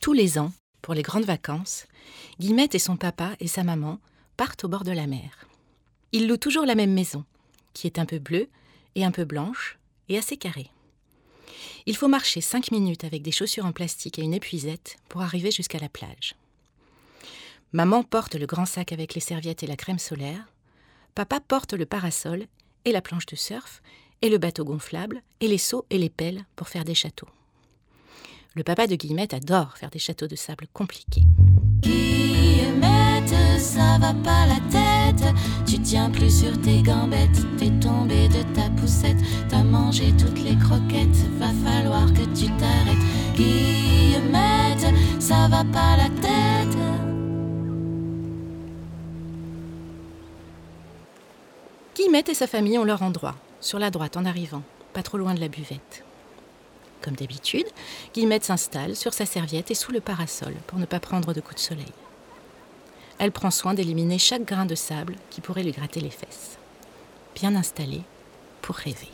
Tous les ans, pour les grandes vacances, Guillemette et son papa et sa maman partent au bord de la mer. Ils louent toujours la même maison, qui est un peu bleue et un peu blanche et assez carrée. Il faut marcher cinq minutes avec des chaussures en plastique et une épuisette pour arriver jusqu'à la plage. Maman porte le grand sac avec les serviettes et la crème solaire. Papa porte le parasol et la planche de surf et le bateau gonflable et les seaux et les pelles pour faire des châteaux. Le papa de Guillemette adore faire des châteaux de sable compliqués. Guillemette, ça va pas la tête. Tu tiens plus sur tes gambettes. T'es tombé de ta poussette. T'as mangé toutes les croquettes. Va falloir que tu t'arrêtes. Guillemette, ça va pas la tête. Guillemette et sa famille ont leur endroit, sur la droite en arrivant, pas trop loin de la buvette. Comme d'habitude, Guillemette s'installe sur sa serviette et sous le parasol pour ne pas prendre de coups de soleil. Elle prend soin d'éliminer chaque grain de sable qui pourrait lui gratter les fesses. Bien installée pour rêver.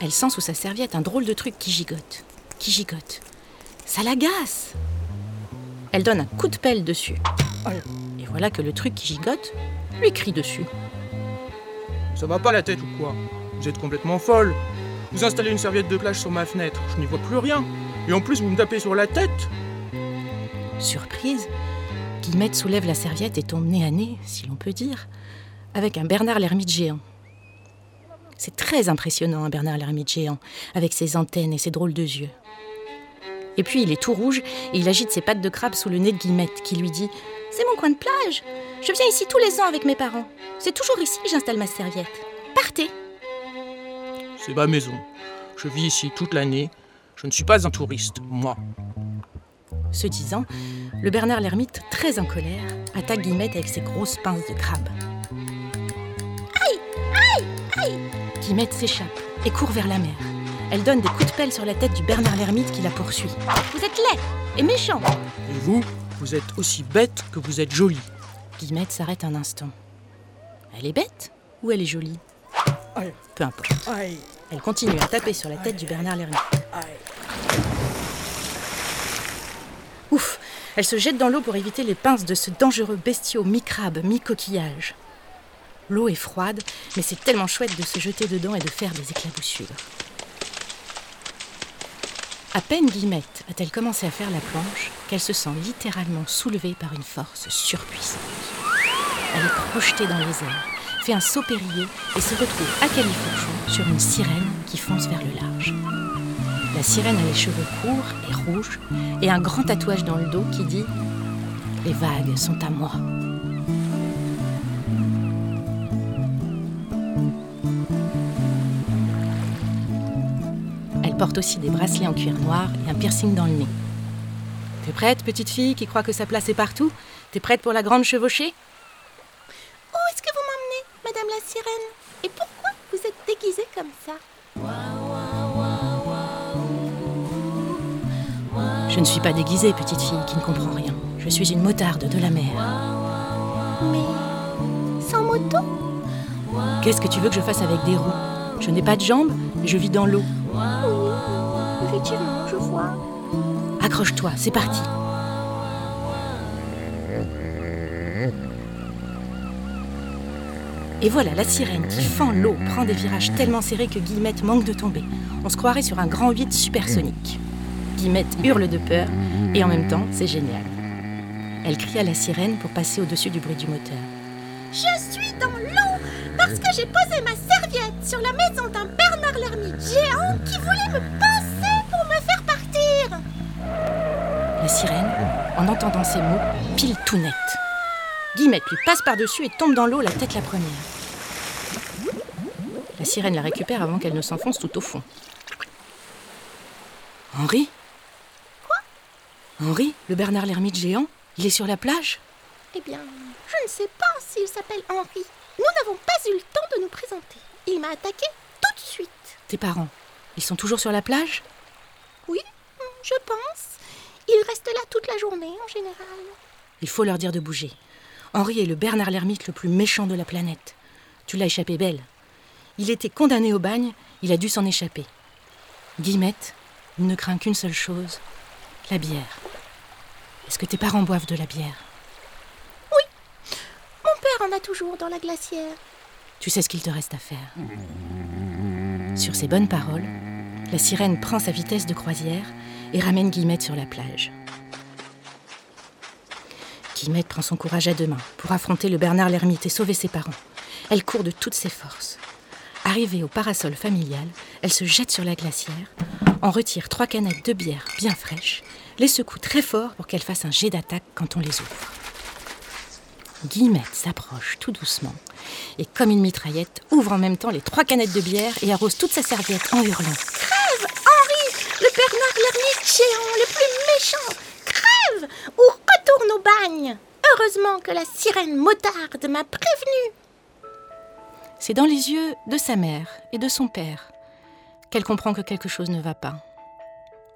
Elle sent sous sa serviette un drôle de truc qui gigote, qui gigote. Ça l'agace. Elle donne un coup de pelle dessus. Et voilà que le truc qui gigote lui crie dessus. Ça va pas la tête ou quoi? Vous êtes complètement folle. Vous installez une serviette de plage sur ma fenêtre, je n'y vois plus rien. Et en plus, vous me tapez sur la tête Surprise, Guillemette soulève la serviette et tombe nez à nez, si l'on peut dire, avec un Bernard l'ermite géant. C'est très impressionnant, un Bernard l'ermite géant, avec ses antennes et ses drôles de yeux. Et puis il est tout rouge et il agite ses pattes de crabe sous le nez de Guillemette, qui lui dit C'est mon coin de plage. Je viens ici tous les ans avec mes parents. C'est toujours ici que j'installe ma serviette. Partez C'est ma maison. Je vis ici toute l'année. Je ne suis pas un touriste, moi. Ce disant, le Bernard l'ermite, très en colère, attaque Guillemette avec ses grosses pinces de crabe. Aïe Aïe Aïe Guillemette s'échappe et court vers la mer. Elle donne des coups de pelle sur la tête du Bernard l'ermite qui la poursuit. Vous êtes laid et méchant Et vous, vous êtes aussi bête que vous êtes jolie. Guillemette s'arrête un instant. Elle est bête ou elle est jolie? Aïe. Peu importe. Aïe. Elle continue à taper sur la tête du Bernard l'ermite. Ouf Elle se jette dans l'eau pour éviter les pinces de ce dangereux bestiau mi-crabe, mi-coquillage. L'eau est froide, mais c'est tellement chouette de se jeter dedans et de faire des éclaboussures. À peine Guillemette a-t-elle commencé à faire la planche qu'elle se sent littéralement soulevée par une force surpuissante. Elle est projetée dans les airs, fait un saut périlleux et se retrouve à califourchon sur une sirène qui fonce vers le large. La sirène a les cheveux courts et rouges et un grand tatouage dans le dos qui dit Les vagues sont à moi. Elle porte aussi des bracelets en cuir noir et un piercing dans le nez. T'es prête, petite fille qui croit que sa place est partout? T'es prête pour la grande chevauchée Où est-ce que vous m'emmenez, Madame la sirène Et pourquoi vous êtes déguisée comme ça Je ne suis pas déguisée, petite fille qui ne comprend rien. Je suis une motarde de la mer. Mais sans moto Qu'est-ce que tu veux que je fasse avec des roues? Je n'ai pas de jambes, je vis dans l'eau. Oui, effectivement, je vois. Accroche-toi, c'est parti. Et voilà la sirène qui fend l'eau, prend des virages tellement serrés que Guillemette manque de tomber. On se croirait sur un grand 8 supersonique. Guillemette hurle de peur et en même temps, c'est génial. Elle crie à la sirène pour passer au-dessus du bruit du moteur. Je suis dans l'eau parce que j'ai posé ma serviette sur la maison d'un Bernard l'ermite géant qui voulait me pincer pour me faire partir. La sirène, en entendant ces mots, pile tout net. Guillemette lui passe par-dessus et tombe dans l'eau la tête la première. La sirène la récupère avant qu'elle ne s'enfonce tout au fond. Henri? Quoi? Henri, le Bernard l'ermite géant, il est sur la plage? Eh bien, je ne sais pas s'il s'appelle Henri. Nous n'avons pas eu le temps de nous présenter. Il m'a attaqué tout de suite. Tes parents, ils sont toujours sur la plage? Oui, je pense. Il reste là toute la journée en général. Il faut leur dire de bouger. Henri est le Bernard l'ermite le plus méchant de la planète. Tu l'as échappé belle. Il était condamné au bagne, il a dû s'en échapper. Guillemette, Il ne craint qu'une seule chose, la bière. Est-ce que tes parents boivent de la bière? Mon père en a toujours dans la glacière. Tu sais ce qu'il te reste à faire. Sur ces bonnes paroles, la sirène prend sa vitesse de croisière et ramène Guillemette sur la plage. Guillemette prend son courage à deux mains pour affronter le Bernard l'ermite et sauver ses parents. Elle court de toutes ses forces. Arrivée au parasol familial, elle se jette sur la glacière, en retire trois canettes de bière bien fraîches, les secoue très fort pour qu'elles fassent un jet d'attaque quand on les ouvre. Guillemette s'approche tout doucement et, comme une mitraillette, ouvre en même temps les trois canettes de bière et arrose toute sa serviette en hurlant. Crève, Henri Le Bernard géant, le plus méchant Crève Ou retourne au bagne Heureusement que la sirène motarde m'a prévenu C'est dans les yeux de sa mère et de son père qu'elle comprend que quelque chose ne va pas.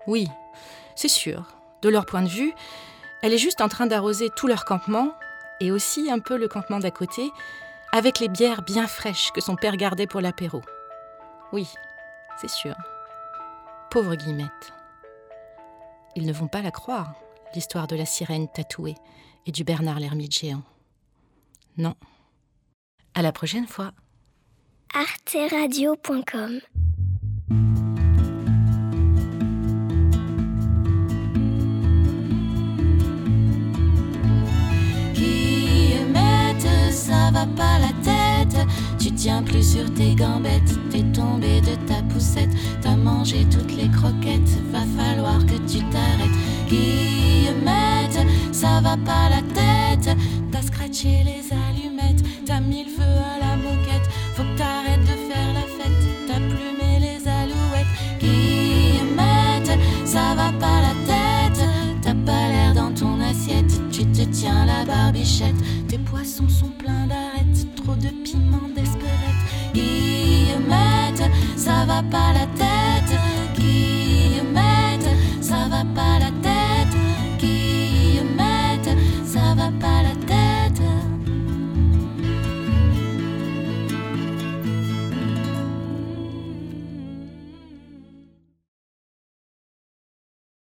Oui, c'est sûr, de leur point de vue, elle est juste en train d'arroser tout leur campement et aussi un peu le campement d'à côté avec les bières bien fraîches que son père gardait pour l'apéro. Oui, c'est sûr. Pauvre Guillemette. Ils ne vont pas la croire, l'histoire de la sirène tatouée et du Bernard l'ermite géant. Non. À la prochaine fois. arteradio.com Guillemette, ça va pas la tête. Tu tiens plus sur tes gambettes. T'es tombé de ta poussette. T'as mangé toutes les croquettes. Va falloir que tu t'arrêtes. Guillemette, ça va pas la tête. T'as scratché les allumettes. T'as mis le feu à la moquette. T'arrêtes de faire la fête. T'as plumé les alouettes. Guillemette, ça va pas la tête. T'as pas l'air dans ton assiette. Tu te tiens la barbichette. Tes poissons sont pleins d'arêtes. Trop de piment d'espérette. Guillemette, ça va pas la